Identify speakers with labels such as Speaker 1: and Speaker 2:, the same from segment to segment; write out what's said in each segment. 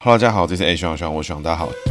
Speaker 1: 哈喽，大家好，这是 A 徐朗，我徐朗，大家好。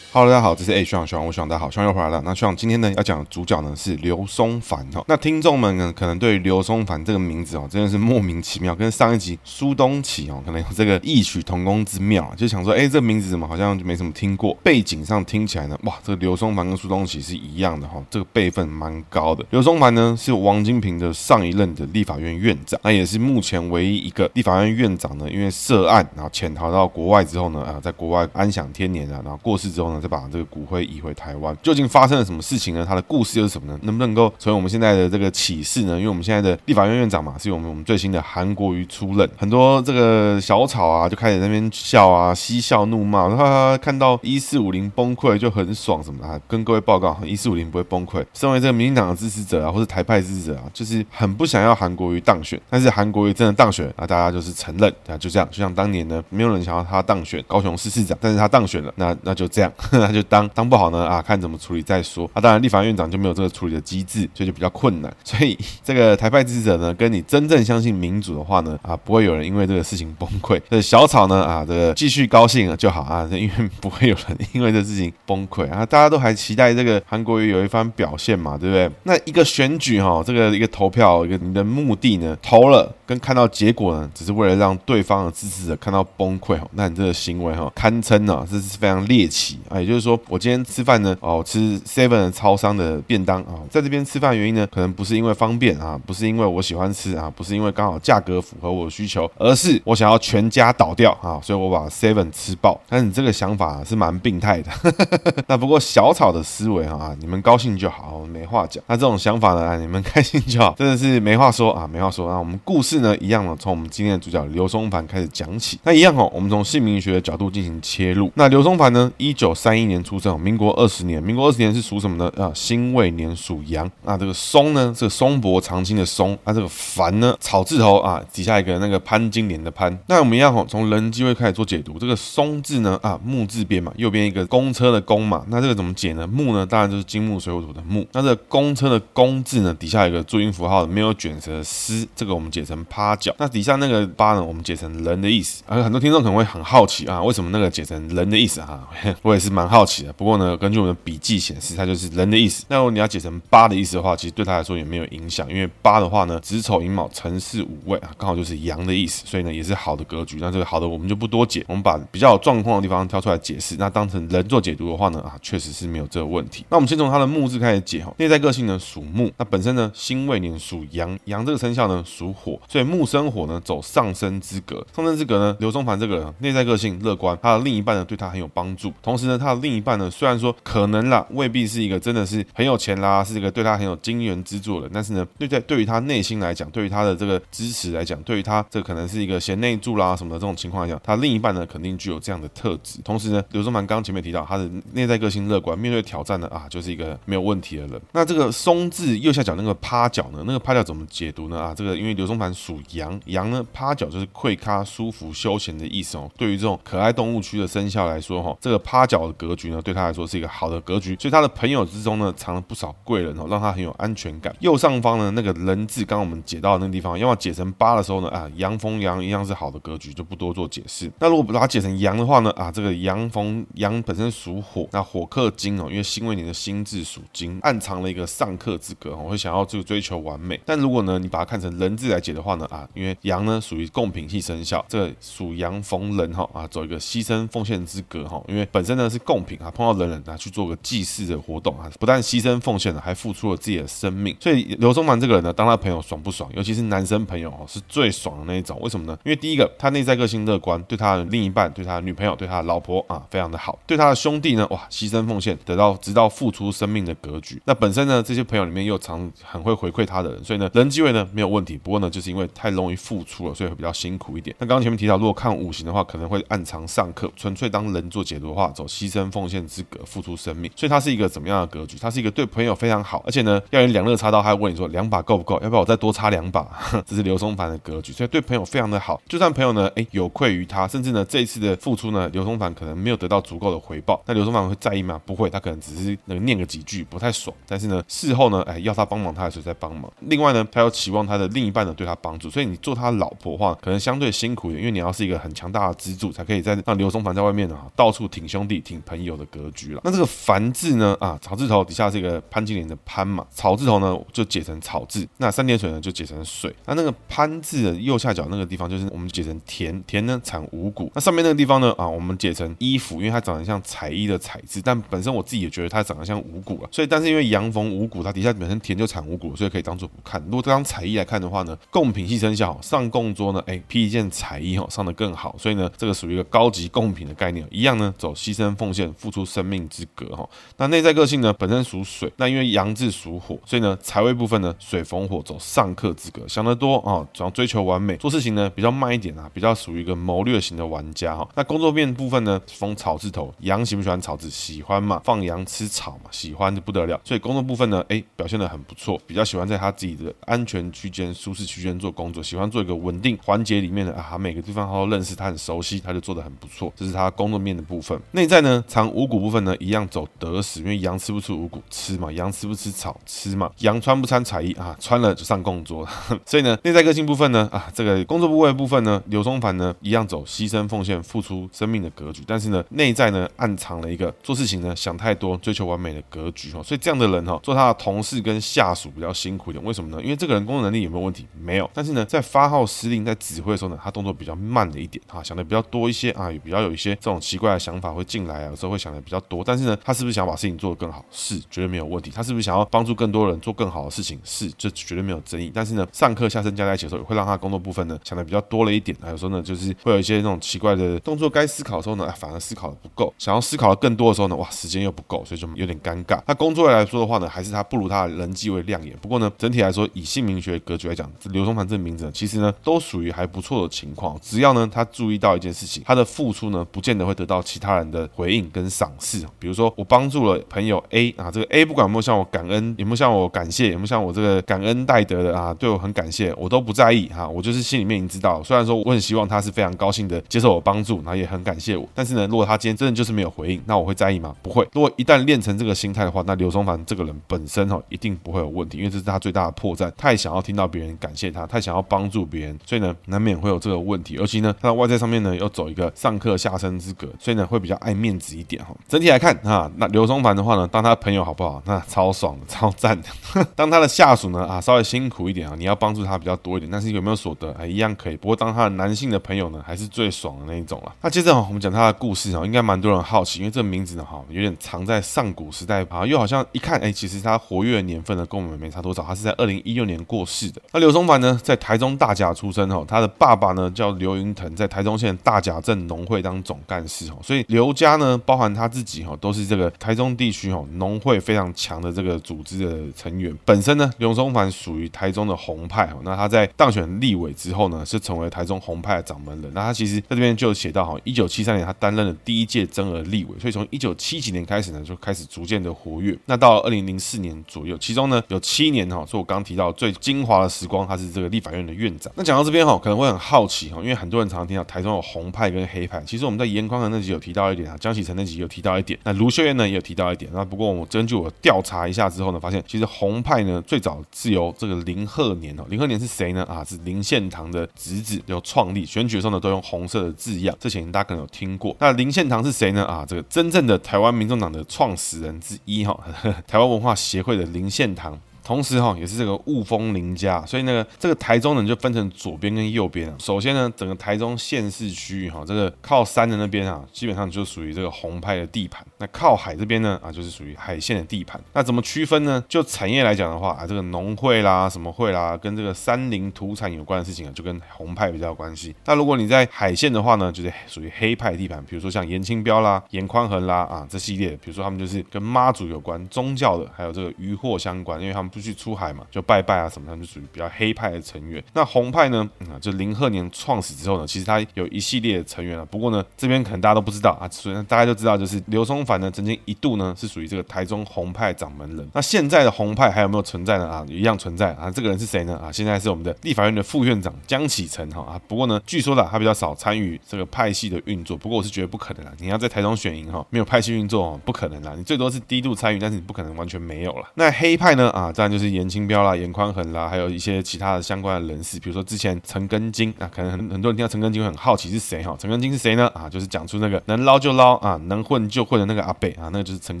Speaker 1: Hello，大家好，这是 A 徐朗，徐朗，我徐朗，大家好，徐朗又回来了。那徐朗今天呢要讲的主角呢是刘松凡哈。那听众们呢可能对刘松凡这个名字哦真的是莫名其妙，跟上一集苏东启哦可能有这个异曲同工之妙，就想说哎这个名字怎么好像就没什么听过？背景上听起来呢哇这个刘松凡跟苏东启是一样的哈，这个辈分蛮高的。刘松凡呢是王金平的上一任的立法院院长，那也是目前唯一一个立法院院长呢，因为涉案然后潜逃到国外之后呢啊在国外安享天年啊，然后过世之后呢。把这个骨灰移回台湾，究竟发生了什么事情呢？他的故事又是什么呢？能不能够成为我们现在的这个启示呢？因为我们现在的立法院院长嘛，是我们我们最新的韩国瑜出任，很多这个小草啊就开始在那边笑啊，嬉笑怒骂，然后看到一四五零崩溃就很爽什么的啊。跟各位报告，一四五零不会崩溃。身为这个民进党的支持者啊，或是台派支持者啊，就是很不想要韩国瑜当选，但是韩国瑜真的当选，那大家就是承认啊，就这样，就像当年呢，没有人想要他当选高雄市市长，但是他当选了，那那就这样。那就当当不好呢啊，看怎么处理再说啊。当然，立法院长就没有这个处理的机制，所以就比较困难。所以这个台派支持者呢，跟你真正相信民主的话呢啊，不会有人因为这个事情崩溃。这小草呢啊，这个继续高兴了就好啊，因为不会有人因为这事情崩溃啊。大家都还期待这个韩国瑜有一番表现嘛，对不对？那一个选举哈，这个一个投票，一个你的目的呢，投了跟看到结果呢，只是为了让对方的支持者看到崩溃哈，那你这个行为哈，堪称呢，这是非常猎奇啊。也就是说。我今天吃饭呢，哦，吃 Seven 超商的便当啊，在这边吃饭原因呢，可能不是因为方便啊，不是因为我喜欢吃啊，不是因为刚好价格符合我的需求，而是我想要全家倒掉啊，所以我把 Seven 吃爆。但是你这个想法是蛮病态的。那不过小草的思维啊，你们高兴就好，没话讲。那这种想法呢，你们开心就好，真的是没话说啊，没话说。那我们故事呢，一样的，从我们今天的主角刘松凡开始讲起。那一样哦，我们从姓名学的角度进行切入。那刘松凡呢，一九三三一年出生。民国二十年，民国二十年是属什么呢？啊，辛未年属羊。那，这个松呢，这个松柏长青的松。那，这个凡呢，草字头啊，底下一个那个潘金莲的潘。那我们一样，从人机会开始做解读。这个松字呢，啊，木字边嘛，右边一个公车的公嘛。那这个怎么解呢？木呢，当然就是金木水火土的木。那这个公车的公字呢，底下有一个注音符号，没有卷舌的丝，这个我们解成趴脚。那底下那个八呢，我们解成人的意思。而很多听众可能会很好奇啊，为什么那个解成人的意思啊？我也是蛮蛮好奇的。不过呢，根据我们的笔记显示，它就是人的意思。那如果你要解成八的意思的话，其实对他来说也没有影响，因为八的话呢，子丑寅卯辰巳午未啊，刚好就是阳的意思，所以呢也是好的格局。那这个好的我们就不多解，我们把比较有状况的地方挑出来解释。那当成人做解读的话呢，啊，确实是没有这个问题。那我们先从它的木字开始解哈，内在个性呢属木，那本身呢辛未年属阳，阳这个生肖呢属火，所以木生火呢走上升之格，上升之格呢，刘松凡这个人内在个性乐观，他的另一半呢对他很有帮助，同时呢他的另一半呢虽然说。可能啦，未必是一个真的是很有钱啦，是一个对他很有金援资助的。但是呢，对在对于他内心来讲，对于他的这个支持来讲，对于他这可能是一个贤内助啦什么的这种情况来讲，他另一半呢肯定具有这样的特质。同时呢，刘松凡刚前面提到他的内在个性乐观，面对挑战呢啊，就是一个没有问题的人。那这个松字右下角那个趴脚呢，那个趴脚怎么解读呢？啊，这个因为刘松凡属羊，羊呢趴脚就是溃咖舒服休闲的意思哦。对于这种可爱动物区的生肖来说哈，这个趴脚格局呢，对他来说是一个好的格局，所以他的朋友之中呢，藏了不少贵人哦，让他很有安全感。右上方呢，那个人字，刚刚我们解到那个地方，要么解成八的时候呢，啊，阳逢阳一样是好的格局，就不多做解释。那如果把它解成阳的话呢，啊，这个阳逢阳本身属火，那火克金哦，因为辛未年的辛字属金，暗藏了一个上克之格，我会想要这个追求完美。但如果呢，你把它看成人字来解的话呢，啊，因为阳呢属于贡品系生肖，这个属阳逢人哈，啊，走一个牺牲奉献之格哈，因为本身呢是贡品啊，碰到人人啊去做个祭祀的活动啊，不但牺牲奉献了，还付出了自己的生命。所以刘松凡这个人呢，当他朋友爽不爽？尤其是男生朋友哦，是最爽的那一种。为什么呢？因为第一个，他内在个性乐观，对他的另一半、对他的女朋友、对他的老婆啊，非常的好。对他的兄弟呢，哇，牺牲奉献，得到直到付出生命的格局。那本身呢，这些朋友里面又常很会回馈他的人，所以呢，人际位呢没有问题。不过呢，就是因为太容易付出了，所以会比较辛苦一点。那刚刚前面提到，如果看五行的话，可能会暗藏上克，纯粹当人做解读的话，走牺牲奉献之格，付出生命。所以他是一个怎么样的格局？他是一个对朋友非常好，而且呢，要人两肋插刀，他会问你说两把够不够？要不要我再多插两把？这是刘松凡的格局，所以对朋友非常的好。就算朋友呢，哎，有愧于他，甚至呢，这一次的付出呢，刘松凡可能没有得到足够的回报，那刘松凡会在意吗？不会，他可能只是能念个几句，不太爽。但是呢，事后呢，哎，要他帮忙，他还是在帮忙。另外呢，他又期望他的另一半呢对他帮助，所以你做他老婆的话，可能相对辛苦一点，因为你要是一个很强大的支柱，才可以在让刘松凡在外面呢到处挺兄弟、挺 朋友的格局了。那这个凡字呢，啊，草字头底下是一个潘金莲的潘嘛，草字头呢就解成草字，那三点水呢就解成水。那那个潘字的右下角那个地方就是我们解成田，田呢产五谷。那上面那个地方呢，啊，我们解成衣服，因为它长得像彩衣的彩字，但本身我自己也觉得它长得像五谷了，所以但是因为阳逢五谷，它底下本身田就产五谷，所以可以当做不看。如果这张彩衣来看的话呢，贡品系生肖上贡桌呢，哎，披一件彩衣哈，上的更好，所以呢，这个属于一个高级贡品的概念，一样呢，走牺牲奉贡献、付出生命之格哈。那内在个性呢，本身属水，那因为阳字属火，所以呢，财位部分呢，水逢火走上克之格，想得多啊，主要追求完美，做事情呢比较慢一点啊，比较属于一个谋略型的玩家哈。那工作面部分呢，逢草字头，阳喜不喜欢草字？喜欢嘛，放羊吃草嘛，喜欢的不得了。所以工作部分呢，哎，表现得很不错，比较喜欢在他自己的安全区间、舒适区间做工作，喜欢做一个稳定环节里面的啊，每个地方他都认识，他很熟悉，他就做得很不错。这是他工作面的部分。内在呢，藏五谷部分呢，一样走得时，因为羊吃不出五谷，吃嘛，羊吃不吃草，吃嘛，羊穿不穿彩衣啊，穿了就上供桌。所以呢，内在个性部分呢，啊，这个工作部位部分呢，刘松凡呢，一样走牺牲奉献、付出生命的格局，但是呢，内在呢，暗藏了一个做事情呢，想太多、追求完美的格局哈。所以这样的人哈，做他的同事跟下属比较辛苦一点。为什么呢？因为这个人工作能力有没有问题？没有。但是呢，在发号施令、在指挥的时候呢，他动作比较慢了一点啊，想的比较多一些啊，也比较有一些这种奇怪的想法会进来啊，有时候会想的比较多。但是呢，他是不是想把事情做得更好？是，绝对没有问题。他是不是想要帮助更多人做更好的事情？是，这绝对没有争议。但是呢，上课下身加在一起的时候，也会让他工作部分呢想的比较多了一点。还有时候呢，就是会有一些那种奇怪的动作，该思考的时候呢，反而思考的不够；想要思考的更多的时候呢，哇，时间又不够，所以就有点尴尬。那工作来说的话呢，还是他不如他的人际为亮眼。不过呢，整体来说，以姓名学格局来讲，刘松凡这名字呢，其实呢，都属于还不错的情况。只要呢，他注意到一件事情，他的付出呢，不见得会得到其他人的回应跟赏识。比如说，我帮助了朋友 A 啊，这个 A 不管有没有向我感恩，有没有向我感谢，有没有向我这个感恩戴德的啊，对我很感谢，我都不在意哈。我就是心里面已经知道，虽然说我很希望他是非常高兴的接受我帮助，然后也很感谢我，但是呢，如果他今天真的就是没有回应，那我会在意吗？不会。如果一旦练成这个心态的话，那刘松凡这个人本身哈，一定不会有问题，因为这是他最大的破绽，太想要听到别人感谢他，太想要帮助别人，所以呢，难免会有这个问题。尤其呢，他的外在上面呢，要走一个上课下生之格，所以呢，会比较爱面子一点哈。整体来看啊，那刘松凡的话呢，当他朋友好不好？那超爽的，超赞的。当他的下属呢啊，稍微辛苦一点啊，你要帮助他比较多一点，但是有没有所得？哎，一样可以。不过当他的男性的朋友呢，还是最爽的那一种了。那接着哈，我们讲他的故事哦，应该蛮多人好奇，因为这个名字呢哈，有点藏在上古时代啊，又好像一看哎，其实他活跃的年份呢，跟我们没差多少。他是在二零一六年过世的。那刘松凡呢，在台中大甲出生哈，他的爸爸呢叫刘云腾，在台中县大甲镇农会当总干事哈，所以刘家呢，包含他自己哈，都是这个台中地区哈农会非常强的这个组织的成员。本身呢，刘松凡属于台中的红派哈，那他在当选立委之后呢，是成为台中红派的掌门人。那他其实在这边就写到哈，一九七三年他担任了第一届增额立委，所以从一九七几年开始呢，就开始逐渐的活跃。那到二零零四年左右，其中呢有七年哈，是我刚提到最精华的时光，他是这个立法院的院长。那讲到这边哈，可能会很好奇哈，因为很多人常常听到台中有红派跟黑派，其实我们在严宽的那集有提到一点啊，江启臣那集有提到一点，那卢秀燕呢也有提到一点。那不过我根据我调查一下之后呢，发现其实红派呢最早是由这个林鹤年哦，林鹤年是谁呢？啊，是林献堂的侄子，有创立选举的时候呢都用红色的字样，这前大家可能有听过。那林献堂是谁呢？啊，这个真正的台湾民众党的创始人之一哈，台湾文化协会的林献堂。同时哈也是这个雾峰林家，所以那个这个台中呢就分成左边跟右边啊。首先呢，整个台中县市区域哈，这个靠山的那边啊，基本上就属于这个红派的地盘。那靠海这边呢啊，就是属于海线的地盘。那怎么区分呢？就产业来讲的话啊，这个农会啦、什么会啦，跟这个山林土产有关的事情啊，就跟红派比较有关系。那如果你在海线的话呢，就是属于黑派地盘，比如说像颜清标啦、颜宽恒啦啊这系列，比如说他们就是跟妈祖有关宗教的，还有这个渔获相关，因为他们不去出海嘛，就拜拜啊什么，他就属于比较黑派的成员。那红派呢，嗯、就林鹤年创始之后呢，其实他有一系列的成员啊。不过呢，这边可能大家都不知道啊，所以大家就知道，就是刘松凡呢，曾经一度呢是属于这个台中红派掌门人。那现在的红派还有没有存在呢？啊，一样存在啊。这个人是谁呢？啊，现在是我们的立法院的副院长江启臣哈啊。不过呢，据说啦他比较少参与这个派系的运作。不过我是觉得不可能啦，你要在台中选赢哈，没有派系运作，不可能啦。你最多是低度参与，但是你不可能完全没有了。那黑派呢？啊，在就是颜清标啦、颜宽衡啦，还有一些其他的相关的人士，比如说之前陈根金啊，可能很很多人听到陈根金会很好奇是谁哈？陈根金是谁呢？啊，就是讲出那个能捞就捞啊，能混就混的那个阿北啊，那个就是陈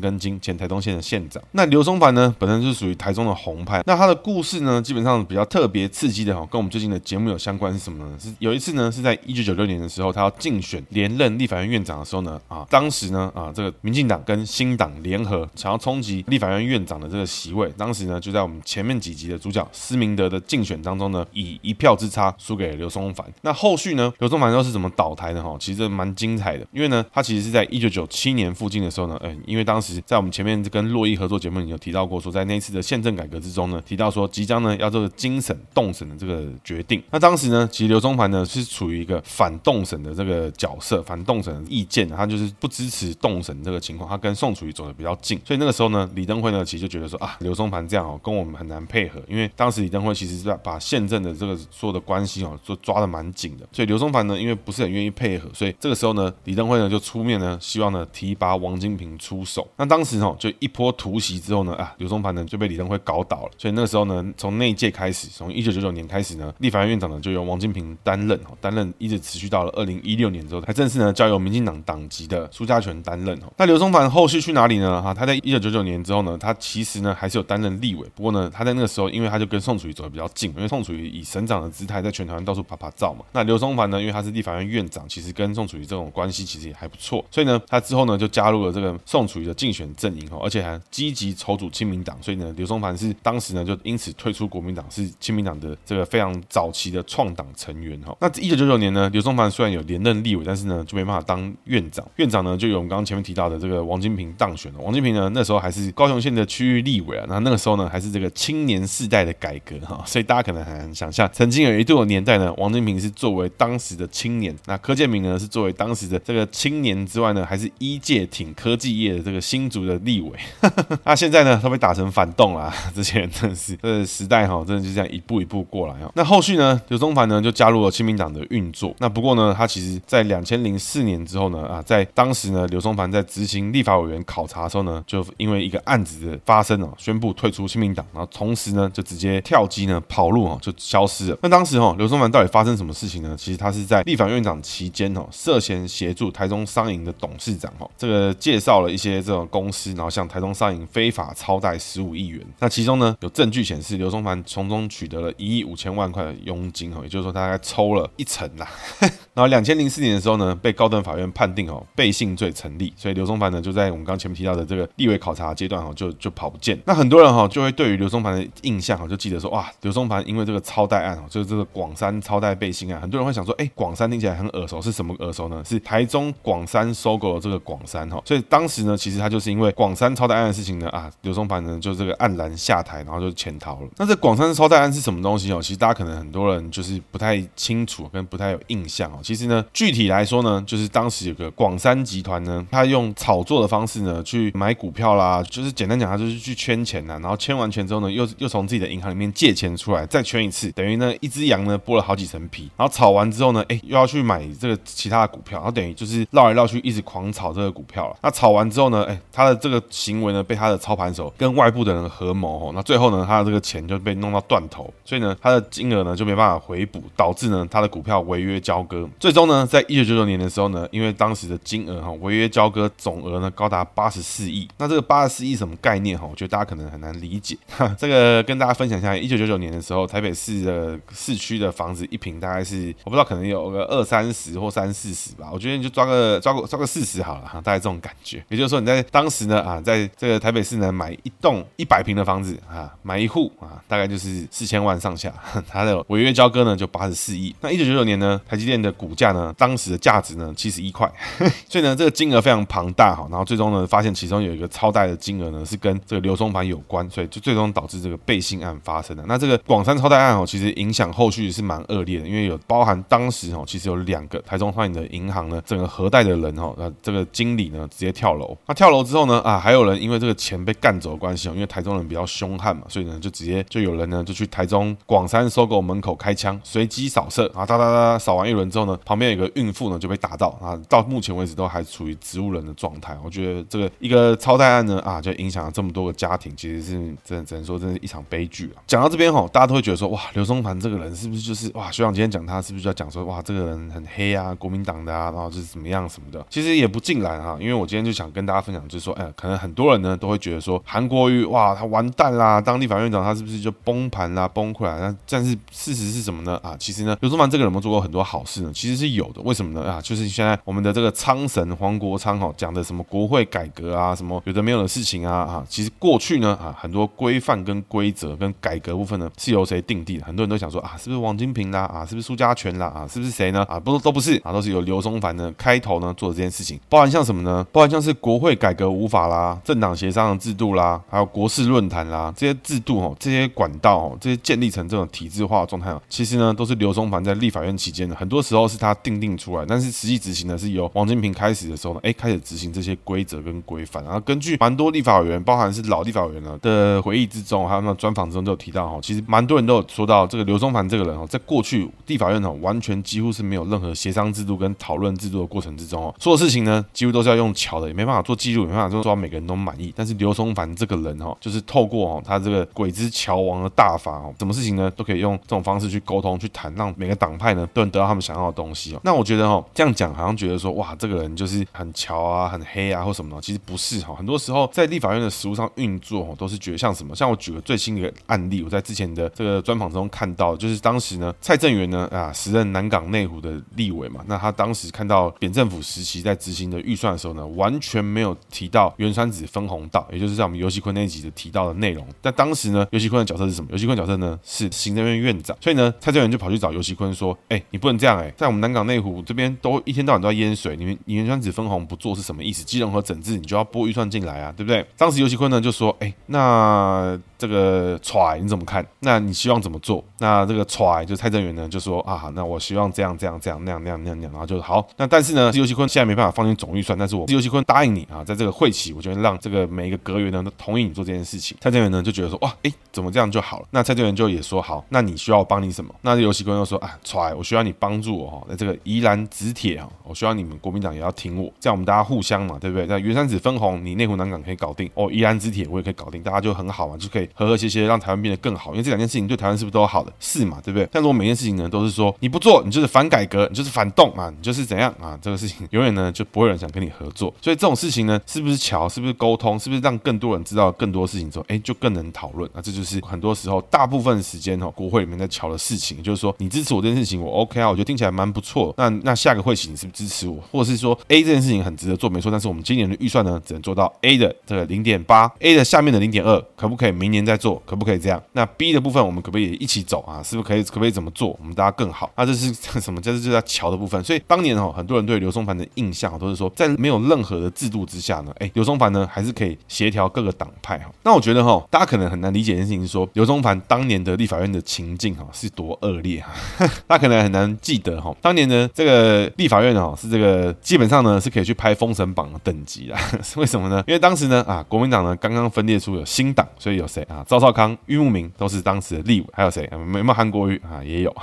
Speaker 1: 根金，前台东县的县长。那刘松凡呢，本身就是属于台中的红派。那他的故事呢，基本上比较特别刺激的哈，跟我们最近的节目有相关是什么呢？是有一次呢，是在一九九六年的时候，他要竞选连任立法院院长的时候呢，啊，当时呢，啊，这个民进党跟新党联合想要冲击立法院院长的这个席位，当时呢，就就在我们前面几集的主角施明德的竞选当中呢，以一票之差输给了刘松凡。那后续呢，刘松凡又是怎么倒台的哈？其实蛮精彩的，因为呢，他其实是在一九九七年附近的时候呢，嗯，因为当时在我们前面跟洛伊合作节目里有提到过，说在那一次的宪政改革之中呢，提到说即将呢要这个精审动审的这个决定。那当时呢，其实刘松凡呢是处于一个反动审的这个角色，反动审的意见，他就是不支持动审这个情况，他跟宋楚瑜走的比较近，所以那个时候呢，李登辉呢其实就觉得说啊，刘松凡这样哦，跟我们很难配合，因为当时李登辉其实是在把宪政的这个所有的关系哦，都抓得蛮紧的，所以刘松凡呢，因为不是很愿意配合，所以这个时候呢，李登辉呢就出面呢，希望呢提拔王金平出手。那当时哦，就一波突袭之后呢，啊，刘松凡呢就被李登辉搞倒了，所以那个时候呢，从那一届开始，从一九九九年开始呢，立法院院长呢就由王金平担任，担任一直持续到了二零一六年之后，才正式呢交由民进党党籍的苏嘉全担任。哦，那刘松凡后续去哪里呢？哈，他在一九九九年之后呢，他其实呢还是有担任立委，不过呢，他在那个时候，因为他就跟宋楚瑜走得比较近，因为宋楚瑜以省长的姿态在全台湾到处趴趴走嘛。那刘松凡呢，因为他是立法院院长，其实跟宋楚瑜这种关系其实也还不错，所以呢，他之后呢就加入了这个宋楚瑜的竞选阵营哈，而且还积极筹组亲民党，所以呢，刘松凡是当时呢就因此退出国民党，是亲民党的这个非常早期的创党成员哈。那一九九九年呢，刘松凡虽然有连任立委，但是呢就没办法当院长，院长呢就有我们刚刚前面提到的这个王金平当选了。王金平呢那时候还是高雄县的区域立委啊，那那个时候呢还是这个青年世代的改革哈，所以大家可能很难想象，曾经有一度的年代呢，王金平是作为当时的青年，那柯建铭呢是作为当时的这个青年之外呢，还是一届挺科技业的这个新竹的立委。那现在呢，他被打成反动了。这些人真的是这时代哈，真的就这样一步一步过来哦。那后续呢，刘松凡呢就加入了亲民党的运作。那不过呢，他其实在两千零四年之后呢，啊，在当时呢，刘松凡在执行立法委员考察的时候呢，就因为一个案子的发生哦，宣布退出亲民然后同时呢，就直接跳机呢跑路哦，就消失了。那当时哈，刘松凡到底发生什么事情呢？其实他是在立法院长期间哦，涉嫌协助台中商银的董事长哦，这个介绍了一些这种公司，然后向台中商银非法超贷十五亿元。那其中呢，有证据显示刘松凡从中取得了一亿五千万块的佣金哦，也就是说他大概抽了一成呐。然后两千零四年的时候呢，被高等法院判定哦，背信罪成立，所以刘松凡呢就在我们刚前面提到的这个立委考察阶段哦，就就跑不见。那很多人哈就会对于刘松凡的印象哈，就记得说哇，刘松凡因为这个超贷案哦，就是这个广山超贷背信案，很多人会想说，哎，广山听起来很耳熟，是什么耳熟呢？是台中广山收购了这个广山哈，所以当时呢，其实他就是因为广山超贷案的事情呢啊，刘松凡呢就这个黯然下台，然后就潜逃了。那这广三超贷案是什么东西哦？其实大家可能很多人就是不太清楚，跟不太有印象哦。其实呢，具体来说呢，就是当时有个广山集团呢，他用炒作的方式呢去买股票啦，就是简单讲，他就是去圈钱呐，然后圈完钱之后呢，又又从自己的银行里面借钱出来，再圈一次，等于呢一只羊呢剥了好几层皮，然后炒完之后呢，哎，又要去买这个其他的股票，然后等于就是绕来绕去，一直狂炒这个股票了。那炒完之后呢，哎，他的这个行为呢被他的操盘手跟外部的人合谋哦，那最后呢，他的这个钱就被弄到断头，所以呢，他的金额呢就没办法回补，导致呢他的股票违约交割。最终呢，在一九九九年的时候呢，因为当时的金额哈违约交割总额呢高达八十四亿，那这个八十四亿什么概念哈？我觉得大家可能很难理解。哈，这个跟大家分享一下，一九九九年的时候，台北市的市区的房子一平大概是我不知道，可能有个二三十或三四十吧。我觉得你就抓个抓个抓个四十好了哈，大概这种感觉。也就是说你在当时呢啊，在这个台北市呢买一栋一百平的房子啊，买一户啊，大概就是四千万上下。它的违约交割呢就八十四亿。那一九九九年呢，台积电的股价呢，当时的价值呢七十一块，所以呢这个金额非常庞大哈。然后最终呢发现其中有一个超大的金额呢是跟这个流通盘有关，所以就最终导致这个背信案发生的。那这个广山超贷案哦，其实影响后续是蛮恶劣的，因为有包含当时哦，其实有两个台中商业的银行呢，整个核贷的人哦，那这个经理呢直接跳楼。那跳楼之后呢啊，还有人因为这个钱被干走的关系哦，因为台中人比较凶悍嘛，所以呢就直接就有人呢就去台中广山收购门口开枪，随机扫射啊，哒哒哒扫完一轮之后呢，旁边有个孕妇呢就被打到啊，到目前为止都还处于植物人的状态。我觉得这个一个超贷案呢啊，就影响了这么多个家庭，其实是真的只能说真是一场悲剧啊。讲到这边吼，大家都会觉得说哇，刘松凡这个人是不是就是哇？学长今天讲他是不是就要讲说哇，这个人很黑啊，国民党的啊，然后就是怎么样什么的？其实也不尽然哈，因为我今天就想跟大家分享，就是说，哎，可能很多人呢都会觉得说韩国瑜哇，他完蛋啦，当地法院长他是不是就崩盘啦、崩溃啦？那但是事实是什么呢？啊，其实呢，刘松凡这个人有没有做过很多好事呢？其实是有的。为什么呢？啊，就是现在我们的这个仓神黄国昌哈讲的什么国会改革啊，什么有的没有的事情啊啊，其实过去呢啊，很多规范跟规则跟改革部分呢是由谁定定的？很多人都想说啊，是不是王金平啦？啊，是不是苏家全啦？啊，是不是谁呢？啊，不都不是啊，都是由刘松凡呢开头呢做这件事情。包含像什么呢？包含像是国会改革无法啦，政党协商的制度啦，还有国事论坛啦，这些制度哦，这些管道哦，这些建立成这种体制化的状态哦，其实呢都是刘松凡在立法院期间呢，很多时候是他定定出来，但是实际执行呢是由王金平开始的时候呢，哎，开始执行这些规则跟规范。然后根据蛮多立法委员，包含是老立法委员呢的回忆之中，还有那专访之中都有提到哈，其实蛮多人都有说到这个刘松凡这个人哦，在过去立法院哦，完全几乎是没有任何协商制度跟讨论制度的过程之中哦，所有事情呢几乎都是要用乔的，也没办法做记录，也没办法做做到每个人都满意。但是刘松凡这个人哈，就是透过哦他这个鬼之乔王的大法哦，什么事情呢都可以用这种方式去沟通去谈，让每个党派呢都能得到他们想要的东西哦。那我觉得哦这样讲好像觉得说哇这个人就是很乔啊很黑啊或什么的，其实不是哈，很多时候在立法院的实务上运作哦，都是觉得像什么，像我举个最新的案例，我在之前的这个专访中看到，就是当时呢蔡正元呢啊时任南港内湖的立委嘛，那他当时看到扁政府时期在执行的预算的时候呢，完全没有提到原川子分红道，也就是在我们游锡堃那一集的提到的内容。但当时呢，游锡堃的角色是什么？游锡堃角色呢是行政院院长，所以呢，蔡正元就跑去找游锡堃说：“哎、你不能这样哎、在我们南港内湖这边都一天到晚都要淹水，你们你原川子分红不做是什么意思？基隆和整治你就要拨预算进来啊，对不对？”当时游锡堃呢就说：“哎、那。”呃这个踹你怎么看？那你希望怎么做？那这个踹就蔡正元呢就说啊，那我希望这样这样这样那样那样那样那样，然后就好。那但是呢，游锡堃现在没办法放进总预算，但是我游锡堃答应你啊，在这个会期，我就会让这个每一个阁员呢都同意你做这件事情。蔡正元呢就觉得说哇，哎，怎么这样就好了？那蔡正元就也说好，那你需要我帮你什么？那游锡堃又说啊，踹，我需要你帮助我哈，在这个宜兰直铁啊，我需要你们国民党也要挺我，这样我们大家互相嘛，对不对？那原山子分红，你内湖南港可以搞定哦，宜兰直铁我也可以搞定，大家就很好好嘛，就可以和和谐谐让台。湾变得更好，因为这两件事情对台湾是不是都好的？是嘛，对不对？但如果每件事情呢都是说你不做，你就是反改革，你就是反动啊，你就是怎样啊？这个事情永远呢就不会有人想跟你合作。所以这种事情呢，是不是桥？是不是沟通？是不是让更多人知道更多事情之后，哎，就更能讨论？那这就是很多时候大部分时间哦，国会里面在乔的事情，就是说你支持我这件事情，我 OK 啊，我觉得听起来蛮不错。那那下个会期你是不是支持我？或者是说 A 这件事情很值得做，没错，但是我们今年的预算呢只能做到 A 的这个零点八，A 的下面的零点二，可不可以明年再做？可不可以这样？那 B 的。部分我们可不可以一起走啊？是不是可以？可不可以怎么做？我们大家更好。那这是什么？这是就在桥的部分。所以当年哦，很多人对刘松凡的印象都是说，在没有任何的制度之下呢，哎，刘松凡呢还是可以协调各个党派哈。那我觉得哈，大家可能很难理解一件事情，是说刘松凡当年的立法院的情境哈是多恶劣哈。大家可能很难记得哈，当年呢这个立法院哦是这个基本上呢是可以去拍封神榜的等级啦。为什么呢？因为当时呢啊，国民党呢刚刚分裂出有新党，所以有谁啊？赵少康、郁慕明都是当。时的立委还有谁？有没有韩国瑜啊？也有。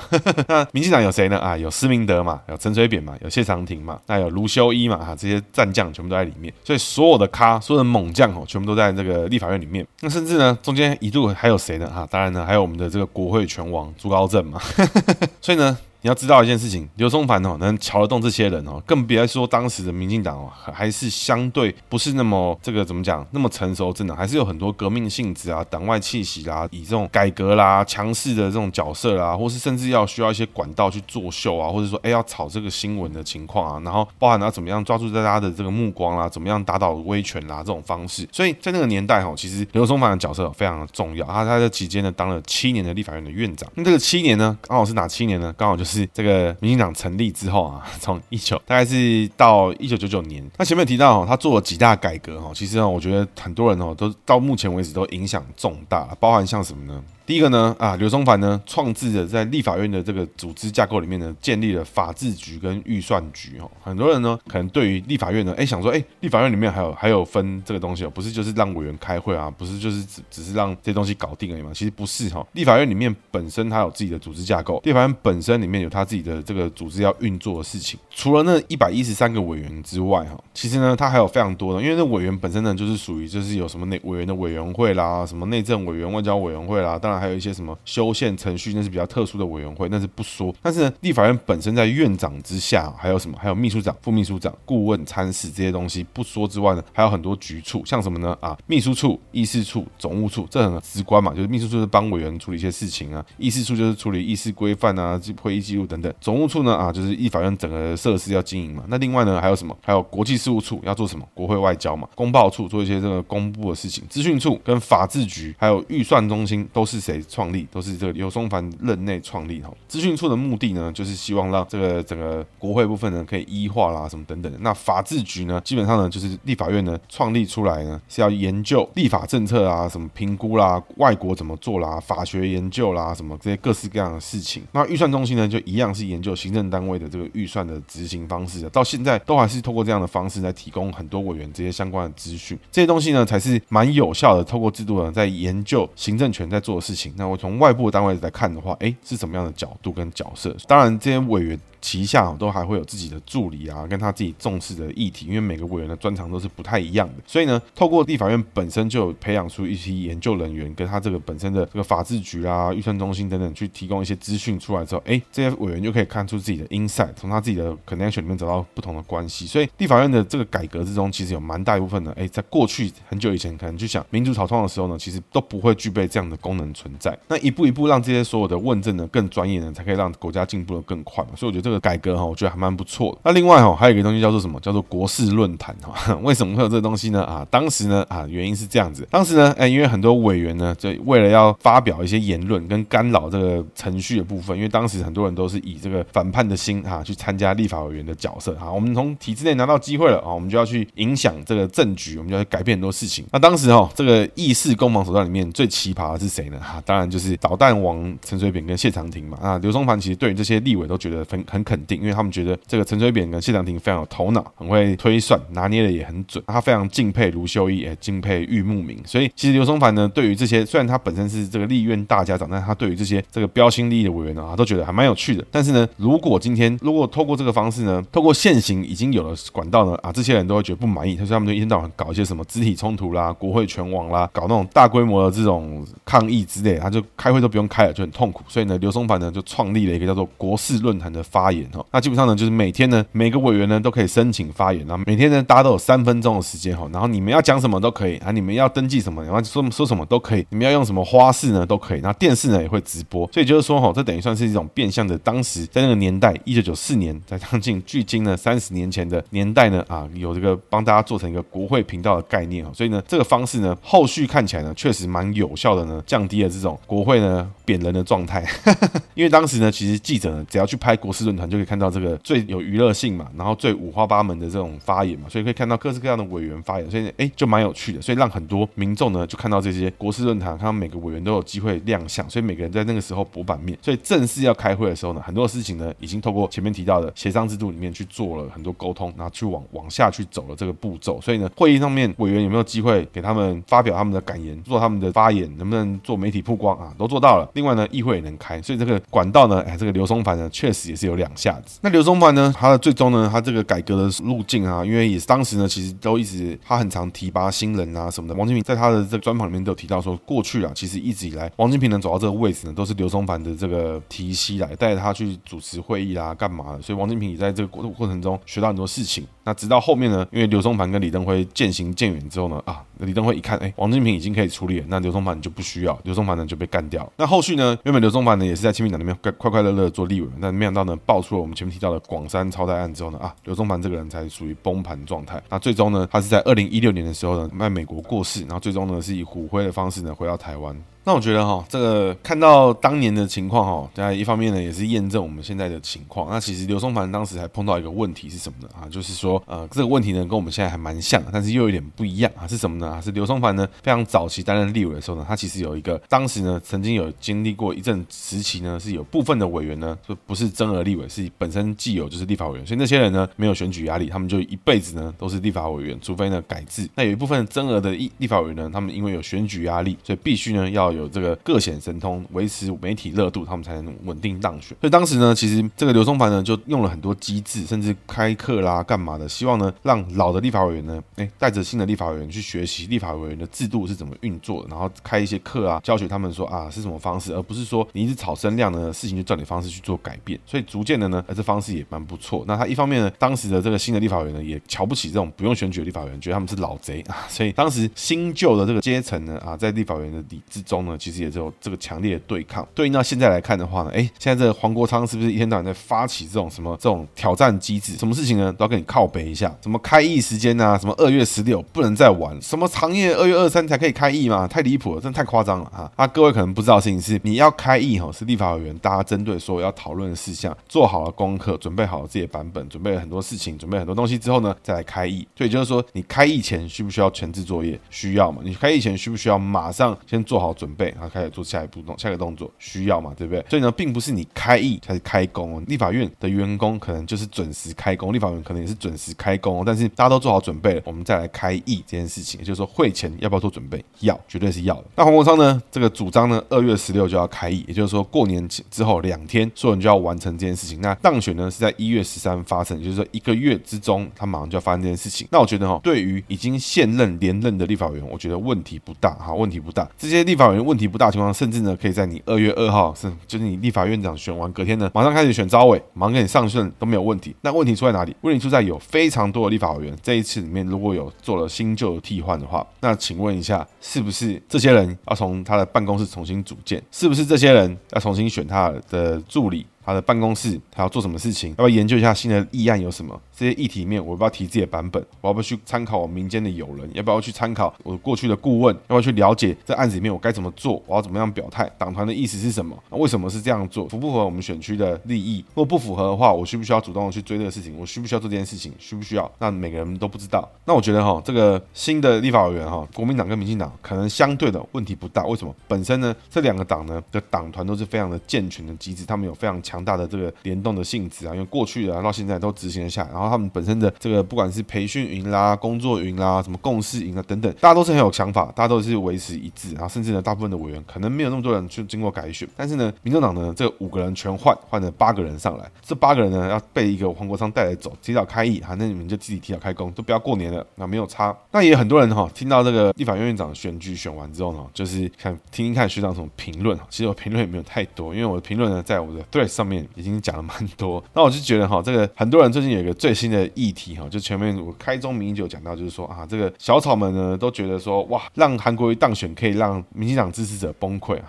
Speaker 1: 那 民进党有谁呢？啊，有施明德嘛，有陈水扁嘛，有谢长廷嘛，那有卢修一嘛，哈，这些战将全部都在里面。所以所有的咖，所有的猛将哦，全部都在这个立法院里面。那甚至呢，中间一度还有谁呢？哈，当然呢，还有我们的这个国会拳王朱高正嘛。所以呢。你要知道一件事情，刘松凡哦能瞧得动这些人哦，更别说当时的民进党哦，还是相对不是那么这个怎么讲那么成熟，真的还是有很多革命性质啊、党外气息啦，以这种改革啦、强势的这种角色啦，或是甚至要需要一些管道去作秀啊，或者说哎要炒这个新闻的情况啊，然后包含要怎么样抓住大家的这个目光啦，怎么样打倒威权啦这种方式，所以在那个年代哈，其实刘松凡的角色非常的重要。他他在期间呢当了七年的立法院的院长，那这个七年呢刚好是哪七年呢？刚好就是这个民进党成立之后啊，从一九大概是到一九九九年。那前面提到哦，他做了几大改革哦，其实呢，我觉得很多人哦都到目前为止都影响重大，包含像什么呢？第一个呢，啊，刘松凡呢创制的在立法院的这个组织架构里面呢，建立了法制局跟预算局哦。很多人呢可能对于立法院呢，哎，想说，哎，立法院里面还有还有分这个东西哦，不是就是让委员开会啊，不是就是只只是让这东西搞定而已嘛？其实不是哈，立法院里面本身它有自己的组织架构，立法院本身里面有它自己的这个组织要运作的事情。除了那一百一十三个委员之外哈，其实呢它还有非常多的，因为那委员本身呢就是属于就是有什么内委员的委员会啦，什么内政委员、外交委员会啦，当然。还有一些什么修宪程序，那是比较特殊的委员会，那是不说。但是呢，立法院本身在院长之下，还有什么？还有秘书长、副秘书长、顾问、参事这些东西不说之外呢，还有很多局处，像什么呢？啊，秘书处、议事处、总务处，这很直观嘛，就是秘书处是帮委员处理一些事情啊，议事处就是处理议事规范啊、会议记录等等，总务处呢啊，就是立法院整个设施要经营嘛。那另外呢，还有什么？还有国际事务处要做什么？国会外交嘛，公报处做一些这个公布的事情，资讯处跟法制局还有预算中心都是谁创立？都是这个刘松凡任内创立哈。资讯处的目的呢，就是希望让这个整个国会部分呢可以 e 化啦，什么等等的。那法制局呢，基本上呢就是立法院呢创立出来呢是要研究立法政策啊，什么评估啦，外国怎么做啦，法学研究啦，什么这些各式各样的事情。那预算中心呢，就一样是研究行政单位的这个预算的执行方式的。到现在都还是透过这样的方式来提供很多委员这些相关的资讯。这些东西呢才是蛮有效的，透过制度呢在研究行政权在做的事情。那我从外部单位来看的话，哎，是什么样的角度跟角色？当然，这些委员。旗下都还会有自己的助理啊，跟他自己重视的议题，因为每个委员的专长都是不太一样的，所以呢，透过立法院本身就有培养出一批研究人员，跟他这个本身的这个法制局啊、预算中心等等，去提供一些资讯出来之后，哎，这些委员就可以看出自己的 insight，从他自己的 connection 里面找到不同的关系。所以立法院的这个改革之中，其实有蛮大一部分的，哎，在过去很久以前，可能去想民主草创的时候呢，其实都不会具备这样的功能存在。那一步一步让这些所有的问政呢更专业呢，才可以让国家进步的更快嘛。所以我觉得这个改革哈，我觉得还蛮不错的。那另外哈，还有一个东西叫做什么？叫做国事论坛哈。为什么会有这个东西呢？啊，当时呢啊，原因是这样子。当时呢，哎，因为很多委员呢，就为了要发表一些言论跟干扰这个程序的部分，因为当时很多人都是以这个反叛的心哈去参加立法委员的角色哈。我们从体制内拿到机会了啊，我们就要去影响这个政局，我们就要去改变很多事情。那当时哈，这个议事攻防手段里面最奇葩的是谁呢？哈，当然就是导弹王陈水扁跟谢长廷嘛。啊，刘松凡其实对于这些立委都觉得很很很肯定，因为他们觉得这个陈水扁跟谢长廷非常有头脑，很会推算，拿捏的也很准。他非常敬佩卢秀一，也敬佩玉慕明。所以其实刘松凡呢，对于这些虽然他本身是这个立院大家长，但他对于这些这个标新立异的委员呢，啊，都觉得还蛮有趣的。但是呢，如果今天如果透过这个方式呢，透过现行已经有了管道呢，啊，这些人都会觉得不满意。他说他们就一天到晚搞一些什么肢体冲突啦、国会全网啦，搞那种大规模的这种抗议之类，他就开会都不用开了，就很痛苦。所以呢，刘松凡呢就创立了一个叫做国事论坛的发发言哈。那基本上呢，就是每天呢，每个委员呢都可以申请发言，然后每天呢大家都有三分钟的时间哈，然后你们要讲什么都可以啊，你们要登记什么，然后说说什么都可以，你们要用什么花式呢都可以，那电视呢也会直播，所以就是说哈，这等于算是一种变相的，当时在那个年代，一九九四年，在将近距今呢三十年前的年代呢啊，有这个帮大家做成一个国会频道的概念哈，所以呢这个方式呢后续看起来呢确实蛮有效的呢，降低了这种国会呢贬人的状态，因为当时呢其实记者呢只要去拍国事论团就可以看到这个最有娱乐性嘛，然后最五花八门的这种发言嘛，所以可以看到各式各样的委员发言，所以哎就蛮有趣的，所以让很多民众呢就看到这些国事论坛，看到每个委员都有机会亮相，所以每个人在那个时候补版面，所以正式要开会的时候呢，很多事情呢已经透过前面提到的协商制度里面去做了很多沟通，然后去往往下去走了这个步骤，所以呢会议上面委员有没有机会给他们发表他们的感言，做他们的发言，能不能做媒体曝光啊，都做到了。另外呢议会也能开，所以这个管道呢，哎这个刘松凡呢确实也是有两。两下子。那刘松凡呢，他的最终呢，他这个改革的路径啊，因为也是当时呢，其实都一直他很常提拔新人啊什么的。王金平在他的这个专访里面都有提到说，过去啊，其实一直以来，王金平能走到这个位置呢，都是刘松凡的这个提携来带着他去主持会议啦，干嘛的。所以王金平也在这个过过程中学到很多事情。那直到后面呢，因为刘松凡跟李登辉渐行渐远之后呢，啊，李登辉一看，哎，王金平已经可以处理了，那刘松凡就不需要，刘松凡呢就被干掉了。那后续呢，原本刘松凡呢也是在亲民党里面快快快乐乐做立委，但没想到呢，爆出了我们前面提到的广山超贷案之后呢，啊，刘宗盘这个人才属于崩盘状态。那最终呢，他是在二零一六年的时候呢，在美国过世，然后最终呢是以骨灰的方式呢回到台湾。那我觉得哈，这个看到当年的情况哈，在一方面呢，也是验证我们现在的情况。那其实刘松凡当时还碰到一个问题是什么呢？啊，就是说，呃，这个问题呢，跟我们现在还蛮像，但是又有点不一样啊。是什么呢？啊，是刘松凡呢，非常早期担任立委的时候呢，他其实有一个，当时呢，曾经有经历过一阵时期呢，是有部分的委员呢，就不是增额立委，是本身既有就是立法委员，所以那些人呢，没有选举压力，他们就一辈子呢都是立法委员，除非呢改制。那有一部分增额的立立法委员呢，他们因为有选举压力，所以必须呢要有这个各显神通，维持媒体热度，他们才能稳定当选。所以当时呢，其实这个刘松凡呢，就用了很多机制，甚至开课啦、干嘛的，希望呢，让老的立法委员呢，哎，带着新的立法委员去学习立法委员的制度是怎么运作的，然后开一些课啊，教学他们说啊是什么方式，而不是说你一直炒声量呢，事情就照你方式去做改变。所以逐渐的呢，这方式也蛮不错。那他一方面呢，当时的这个新的立法委员呢，也瞧不起这种不用选举的立法委员，觉得他们是老贼啊。所以当时新旧的这个阶层呢，啊，在立法委员的底之中呢，其实也只有这个。强烈的对抗，对应到现在来看的话呢，哎，现在这个黄国昌是不是一天到晚在发起这种什么这种挑战机制？什么事情呢，都要跟你靠北一下？什么开议时间啊？什么二月十六不能再晚？什么长夜二月二三才可以开议吗？太离谱了，真的太夸张了哈！啊，各位可能不知道事情是，你要开议哈，是立法委员大家针对所有要讨论的事项做好了功课，准备好了自己的版本，准备了很多事情，准备很多东西之后呢，再来开议。所以就是说，你开议前需不需要前置作业？需要嘛？你开议前需不需要马上先做好准准备，然后开始做下一步动下一个动作？需要嘛？对不对？所以呢，并不是你开议才是开工哦。立法院的员工可能就是准时开工，立法院可能也是准时开工哦。但是大家都做好准备了，我们再来开议这件事情，也就是说会前要不要做准备？要，绝对是要的。那黄国昌呢？这个主张呢，二月十六就要开议，也就是说过年之后两天，所有人就要完成这件事情。那当选呢是在一月十三发生，也就是说一个月之中，他马上就要发生这件事情。那我觉得哈，对于已经现任连任的立法委员，我觉得问题不大哈，问题不大。这些立法委员问题不大情况，甚至呢可以在你二月二号是就是你立法院长选完隔天呢，马上开始选招委，马上给你上任都没有问题。那问题出在哪里？问题出在有非常多的立法委员这一次里面如果有做了新旧替换的话，那请问一下，是不是这些人要从他的办公室重新组建？是不是这些人要重新选他的助理？他的办公室，他要做什么事情？要不要研究一下新的议案有什么？这些议题里面，我要不要提自己的版本？我要不要去参考我民间的友人？要不要去参考我过去的顾问？要不要去了解这案子里面我该怎么做？我要怎么样表态？党团的意思是什么？为什么是这样做？符不符合我们选区的利益？如果不符合的话，我需不需要主动去追这个事情？我需不需要做这件事情？需不需要？那每个人都不知道。那我觉得哈，这个新的立法委员哈，国民党跟民进党可能相对的问题不大。为什么？本身呢，这两个党呢的党团都是非常的健全的机制，他们有非常强大的这个联。动的性质啊，因为过去的到现在都执行了下来，然后他们本身的这个不管是培训营啦、工作营啦、什么共事营啊等等，大家都是很有想法，大家都是维持一致，然后甚至呢，大部分的委员可能没有那么多人去经过改选，但是呢，民众党呢这五个人全换，换了八个人上来，这八个人呢要被一个黄国昌带来走，提早开议，哈，那你们就自己提早开工，都不要过年了，那没有差。那也有很多人哈，听到这个立法院院长选举选完之后呢，就是看听听看学长什么评论，其实我评论也没有太多，因为我的评论呢在我的 thread 上面已经讲了蛮多，那我就觉得哈，这个很多人最近有一个最新的议题哈，就前面我开宗明义就讲到，就是说啊，这个小草们呢都觉得说，哇，让韩国瑜当选可以让民进党支持者崩溃。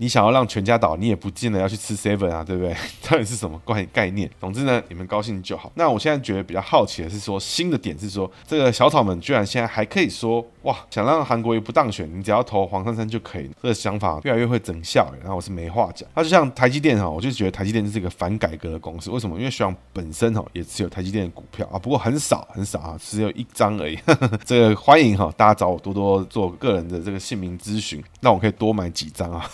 Speaker 1: 你想要让全家倒，你也不见得要去吃 seven 啊，对不对？到底是什么概概念？总之呢，你们高兴就好。那我现在觉得比较好奇的是说，新的点是说，这个小草们居然现在还可以说，哇，想让韩国瑜不当选，你只要投黄珊珊就可以。这个想法越来越会整笑，然后我是没话讲。那就像台积电哈，我就觉得台积电是一个反改革的公司。为什么？因为学长本身哈也持有台积电的股票啊，不过很少很少啊，只有一张而已。这个欢迎哈，大家找我多多做个人的这个姓名咨询，那我可以多买几张啊。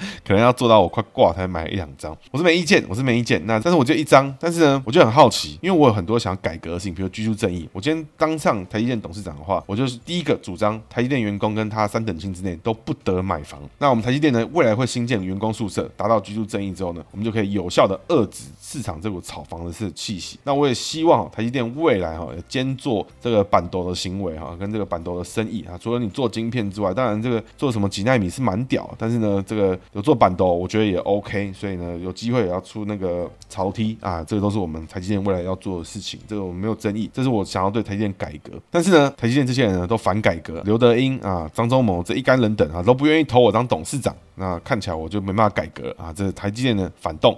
Speaker 1: 可能要做到我快挂才买一两张。我是没意见，我是没意见。那但是我就一张，但是呢，我就很好奇，因为我有很多想要改革的事情，比如居住正义。我今天当上台积电董事长的话，我就是第一个主张台积电员工跟他三等亲之内都不得买房。那我们台积电呢，未来会新建员工宿舍，达到居住正义之后呢，我们就可以有效的遏制市场这股炒房的是气息。那我也希望台积电未来哈，兼做这个板斗的行为哈，跟这个板斗的生意啊。除了你做晶片之外，当然这个做什么几纳米是蛮屌，但是呢，这个有做板斗，我觉得也 OK。所以呢，有机会也要出那个槽梯啊，这个都是我们台积电未来要做的事情，这个我们没有争议。这是我想要对台积电改革，但是呢，台积电这些人呢都反改革，刘德英啊、张忠谋这一干人等啊都不愿意投我当董事长。那看起来我就没办法改革啊！这台积电的反动。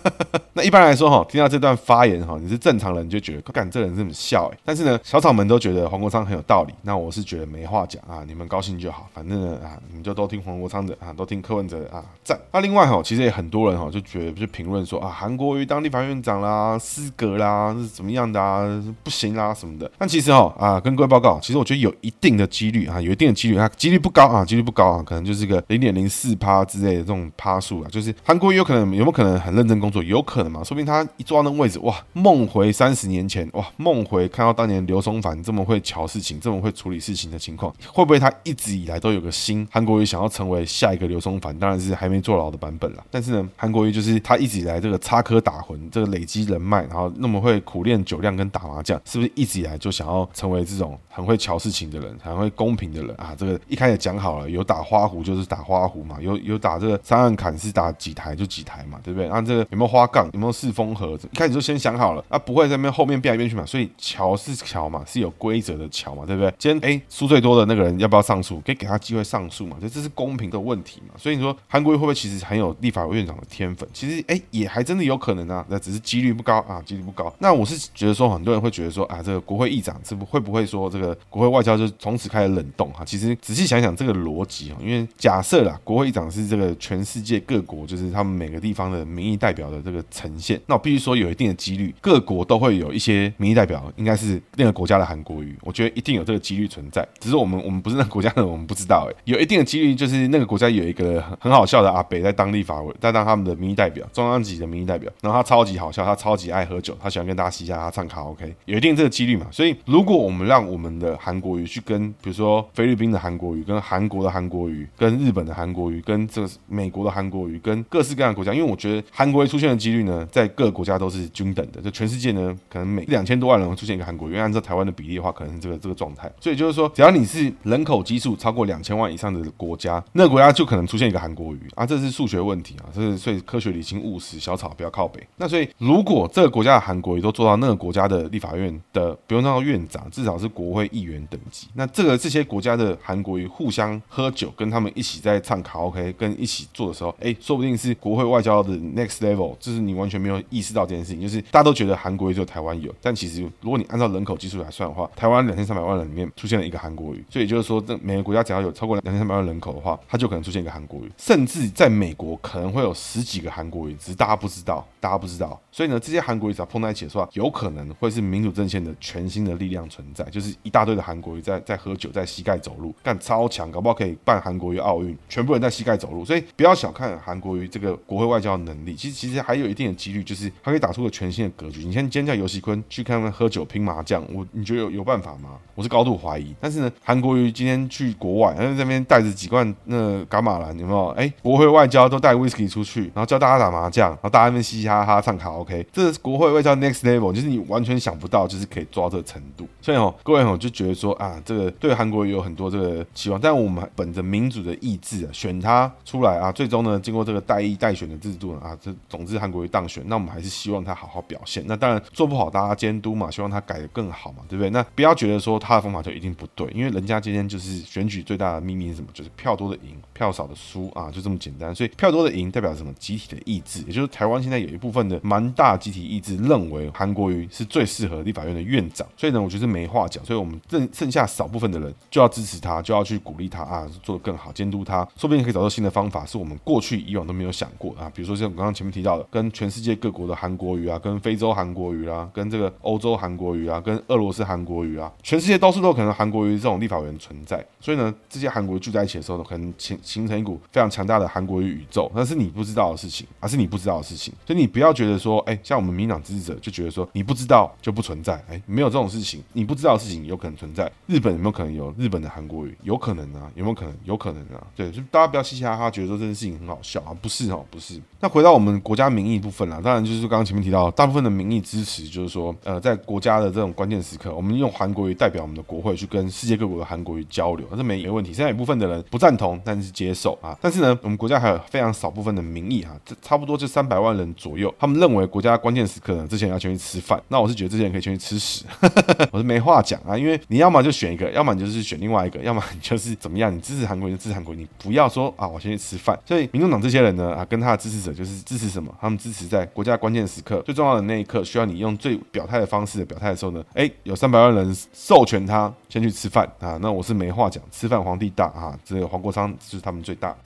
Speaker 1: 那一般来说哈，听到这段发言哈，你是正常人就觉得，干这人这么笑哎。但是呢，小草们都觉得黄国昌很有道理，那我是觉得没话讲啊，你们高兴就好。反正呢啊，你们就都听黄国昌的啊，都听柯文哲啊，赞。那另外哈，其实也很多人哈就觉得就评论说啊，韩国瑜当立法院长啦，失格啦，是怎么样的啊，不行啦什么的。但其实哈啊，跟各位报告，其实我觉得有一定的几率啊，有一定的几率，啊，几率不高啊，几率不高啊，可能就是个零点零四。趴之类的这种趴数啊，就是韩国瑜有可能有没有可能很认真工作？有可能嘛？说不定他一坐到那个位置，哇，梦回三十年前，哇，梦回看到当年刘松藩这么会瞧事情，这么会处理事情的情况，会不会他一直以来都有个心？韩国瑜想要成为下一个刘松藩，当然是还没坐牢的版本了。但是呢，韩国瑜就是他一直以来这个插科打诨，这个累积人脉，然后那么会苦练酒量跟打麻将，是不是一直以来就想要成为这种很会瞧事情的人，很会公平的人啊？这个一开始讲好了，有打花壶就是打花壶嘛，有有打这个三暗砍是打几台就几台嘛，对不对？那这个有没有花杠，有没有四风盒子？一开始就先想好了，啊，不会在那边后面变来变去嘛。所以乔是乔嘛，是有规则的乔嘛，对不对？今天哎输最多的那个人要不要上诉？可以给他机会上诉嘛？所以这是公平的问题嘛。所以你说韩国瑜会不会其实很有立法院长的天分？其实哎也还真的有可能啊，那只是几率不高啊，几率不高。那我是觉得说很多人会觉得说啊，这个国会议长是不会不会说这个国会外交就从此开始冷冻哈？其实仔细想想这个逻辑啊，因为假设啦，国会议长是这个全世界各国就是他们每个地方的民意代表的这个呈现，那我必须说有一定的几率，各国都会有一些民意代表，应该是那个国家的韩国瑜，我觉得一定有这个几率存在，只是我们我们不是那个国家的，我们不知道哎，有一定的几率就是那个国家有一个很好笑的阿北在当立法委，在当他们的民意代表，中央级的民意代表，然后他超级好笑，他超级爱喝酒，他喜欢跟大家嘻嘻哈哈唱卡拉 OK，有一定这个几率嘛，所以如果我们让我们的韩国瑜去跟比如说菲律宾的韩国瑜，跟韩国的韩国瑜，跟日本的韩国瑜，跟这个美国的韩国瑜，跟各式各样的国家，因为我觉得韩国瑜出现的几率呢，在各个国家都是均等的。就全世界呢，可能每两千多万人会出现一个韩国瑜，因为按照台湾的比例的话，可能这个这个状态。所以就是说，只要你是人口基数超过两千万以上的国家，那个国家就可能出现一个韩韩国瑜啊。这是数学问题啊，这是所以科学理性务实，小草不要靠北。那所以如果这个国家的韩国瑜都做到那个国家的立法院的不用到院长，至少是国会议员等级，那这个这些国家的韩国瑜互相喝酒，跟他们一起在唱卡 OK，跟一起做的时候，哎，说不定是国会外交的 next level，就是你完全没有意识到这件事情，就是大家都觉得韩国瑜只有台湾有，但其实如果你按照人口基数来算的话，台湾两千三百万人里面出现了一个韩国瑜，所以就是说，这每个国家只要有超过两千三百万人口的话，它就可能出现一个韩国瑜，甚至在美国可能会有十几个韩国瑜，只是大家不知道，大家不知道。所以呢，这些韩国瑜只要碰在一起的话，有可能会是民主阵线的全新的力量存在，就是一大堆的韩国瑜在在喝酒，在膝盖走路，干超强，搞不好可以办韩国瑜奥运，全部人在膝盖走路。所以不要小看韩国瑜这个国会外交的能力，其实其实还有一定的几率，就是他可以打出个全新的格局。你看今天叫游锡堃去看他们喝酒拼麻将，我你觉得有有办法吗？我是高度怀疑。但是呢，韩国瑜今天去国外，他在这边带着几罐那伽马兰，有没有？哎，国会外交都带威士忌出去，然后教大家打麻将，然后大家那边嘻嘻哈哈唱卡拉 OK，这是国会外交 next level，就是你完全想不到，就是可以做到这个程度。所以哦，各位哦，就觉得说啊，这个对韩国也有很多这个期望，但我们本着民主的意志啊，选他出来啊，最终呢，经过这个代议代选的制度呢啊，这总之韩国瑜当选，那我们还是希望他好好表现。那当然做不好，大家监督嘛，希望他改得更好嘛，对不对？那不要觉得说他的方法就一定不对，因为人家今天就是选举最大的秘密是什么？就是票多的赢，票少的输啊，就这么简单。所以票多的赢代表什么？集体的意志，也就是台湾现在有一部分的蛮大集体意志认为韩国瑜是最适合立法院的院长，所以呢，我觉得没话讲。所以我们剩剩下少部分的人就要支持他，就要去鼓励他啊，做得更好，监督他，说不定可以找到新的方法，是我们过去以往都没有想过啊。比如说像我刚刚前面提到的，跟全世界各国的韩国瑜啊，跟非洲韩国瑜啊，跟这个欧洲韩国瑜啊，跟俄罗斯韩国瑜啊，全世界到处都可能韩国瑜这种立法委员存在。所以呢，这些韩国瑜聚在一起的时候呢，可能形形成一股非常强大的韩国语宇宙，那是你不知道的事情，而是你不知道的事情。所以你不要觉得说，哎，像我们民党支持者就觉得说，你不知道就不存在，哎，没有这种事情，你不知道的事情有可能存在。日本有没有可能有日本的韩国语？有可能啊，有没有可能？有可能啊，对，就大家不要嘻嘻哈哈，觉得说这件事情很好笑啊，不是哦，不是。那回到我们国家民意部分啦，当然就是刚刚前面提到，大部分的民意支持就是说，呃，在国家的这种关键时刻，我们用韩国语代表我们的国会去跟世界各国的韩国语交流，这没没问题。现在有部分的人不赞同，但是接受啊。但是呢，我们国家还有非常少部分的民意哈，这差不多就三百万人左右，他们认为国家关键时刻呢，这些人要先去吃饭。那我是觉得这些人可以先去吃屎，我是没话讲啊，因为你要么就选一个，要么你就是选另外一个，要么你就是怎么样，你支持韩国就支持韩国，你不要说啊，我先去吃饭。所以民众党这些人呢啊，跟他的支持者就是支持什么？他们支持在国家关键时刻最重要的那一刻，需要你用最表态的方式的表态的时候呢，哎，有三百万人授权他先去吃饭啊，那我是没话讲，吃饭皇帝大啊，这个黄国昌是他们最大。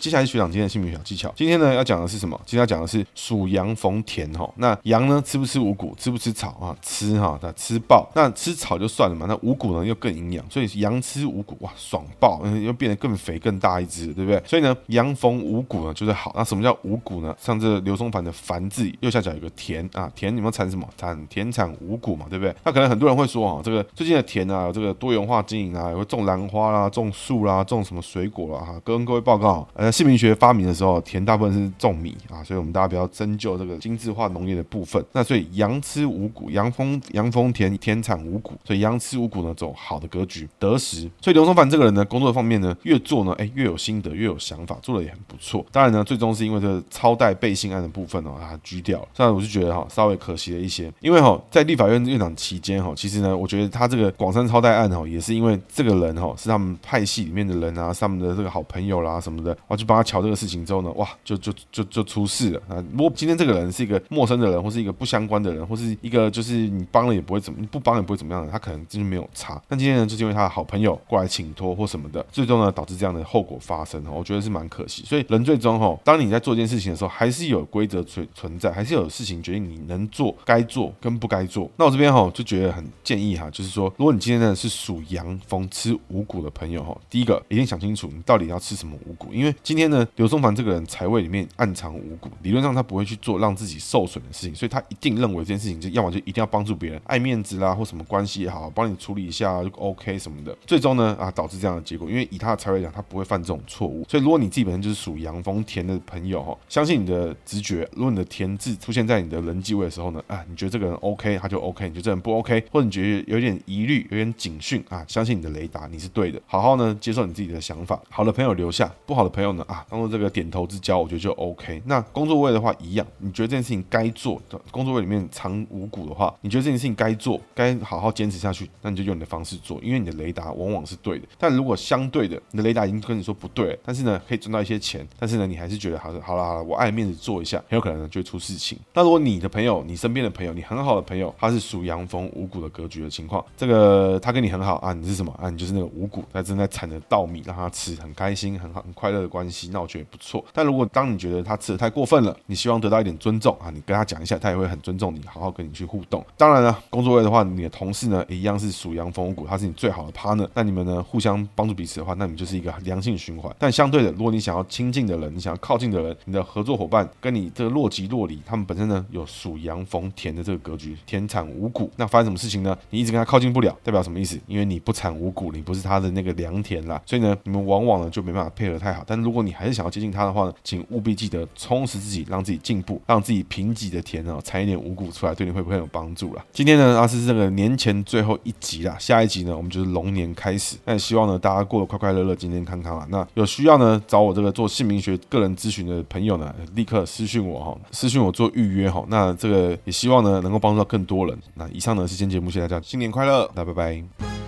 Speaker 1: 接下来学长今天的姓名小技巧。今天呢要讲的是什么？今天要讲的是属羊逢田哈。那羊呢吃不吃五谷？吃不吃草啊？吃哈，那吃爆。那吃草就算了嘛，那五谷呢又更营养，所以羊吃五谷哇，爽爆，又变得更肥更大一只，对不对？所以呢，羊逢五谷呢就是好。那什么叫五谷呢？像这刘松凡的凡字右下角有个田啊，田你们产什么？产田产五谷嘛，对不对？那可能很多人会说啊，这个最近的田啊，有这个多元化经营啊，也会种兰花啦，种树啦，种什么水果啦哈。跟各位报告，呃。姓名学发明的时候，田大部分是种米啊，所以我们大家不要深究这个精致化农业的部分。那所以羊吃五谷，羊丰羊丰田，田产五谷，所以羊吃五谷呢，走好的格局，得食。所以刘松凡这个人呢，工作方面呢，越做呢，哎，越有心得，越有想法，做的也很不错。当然呢，最终是因为这个超贷背信案的部分哦，他拘掉了。当然，我是觉得哈，稍微可惜了一些，因为哈，在立法院院长期间哈，其实呢，我觉得他这个广山超贷案哈，也是因为这个人哈，是他们派系里面的人啊，是他们的这个好朋友啦什么的，就帮他瞧。这个事情之后呢，哇，就就就就出事了啊！如果今天这个人是一个陌生的人，或是一个不相关的人，或是一个就是你帮了也不会怎么，你不帮也不会怎么样的，他可能就是没有差。但今天呢，就是因为他的好朋友过来请托或什么的，最终呢导致这样的后果发生，我觉得是蛮可惜。所以人最终哈，当你在做一件事情的时候，还是有规则存存在，还是有事情决定你能做、该做跟不该做。那我这边哈就觉得很建议哈，就是说，如果你今天呢是属羊逢吃五谷的朋友哈，第一个一定想清楚你到底要吃什么五谷，因为今天呢。刘松凡这个人财位里面暗藏五谷，理论上他不会去做让自己受损的事情，所以他一定认为这件事情就要么就一定要帮助别人，爱面子啦，或什么关系也好，帮你处理一下就 OK 什么的。最终呢啊导致这样的结果，因为以他的财位讲，他不会犯这种错误。所以如果你自己本身就是属阳风田的朋友哈，相信你的直觉，如果你的田字出现在你的人际位的时候呢，啊你觉得这个人 OK，他就 OK；你觉得这人不 OK，或者你觉得有点疑虑、有点警讯啊，相信你的雷达，你是对的。好好呢接受你自己的想法，好的朋友留下，不好的朋友呢啊。当做这个点头之交，我觉得就 OK。那工作位的话一样，你觉得这件事情该做的，工作位里面藏五谷的话，你觉得这件事情该做，该好好坚持下去，那你就用你的方式做，因为你的雷达往往是对的。但如果相对的，你的雷达已经跟你说不对，但是呢可以赚到一些钱，但是呢你还是觉得好，好了好了，我爱面子做一下，很有可能呢就会出事情。那如果你的朋友，你身边的朋友，你很好的朋友，他是属羊逢五谷的格局的情况，这个他跟你很好啊，你是什么啊？你就是那个五谷，他正在产的稻米让他吃，很开心，很好，很快乐的关系。那我觉得也不错，但如果当你觉得他吃的太过分了，你希望得到一点尊重啊，你跟他讲一下，他也会很尊重你，好好跟你去互动。当然了，工作位的话，你的同事呢也一样是属羊逢五谷，他是你最好的 partner，那你们呢互相帮助彼此的话，那你就是一个良性循环。但相对的，如果你想要亲近的人，你想要靠近的人，你的合作伙伴跟你这个若即若离，他们本身呢有属羊逢田的这个格局，田产五谷，那发生什么事情呢？你一直跟他靠近不了，代表什么意思？因为你不产五谷，你不是他的那个良田啦，所以呢，你们往往呢就没办法配合太好。但如果你还是想要接近他的话呢，请务必记得充实自己，让自己进步，让自己贫瘠的田哦产一点五谷出来，对你会不会有帮助啦？今天呢，啊是这个年前最后一集啦，下一集呢，我们就是龙年开始。那也希望呢，大家过得快快乐乐、健健康康啦。那有需要呢，找我这个做姓名学个人咨询的朋友呢，立刻私讯我哈，私讯我做预约哈。那这个也希望呢，能够帮助到更多人。那以上呢是今天节目，谢谢大家，新年快乐，那拜拜。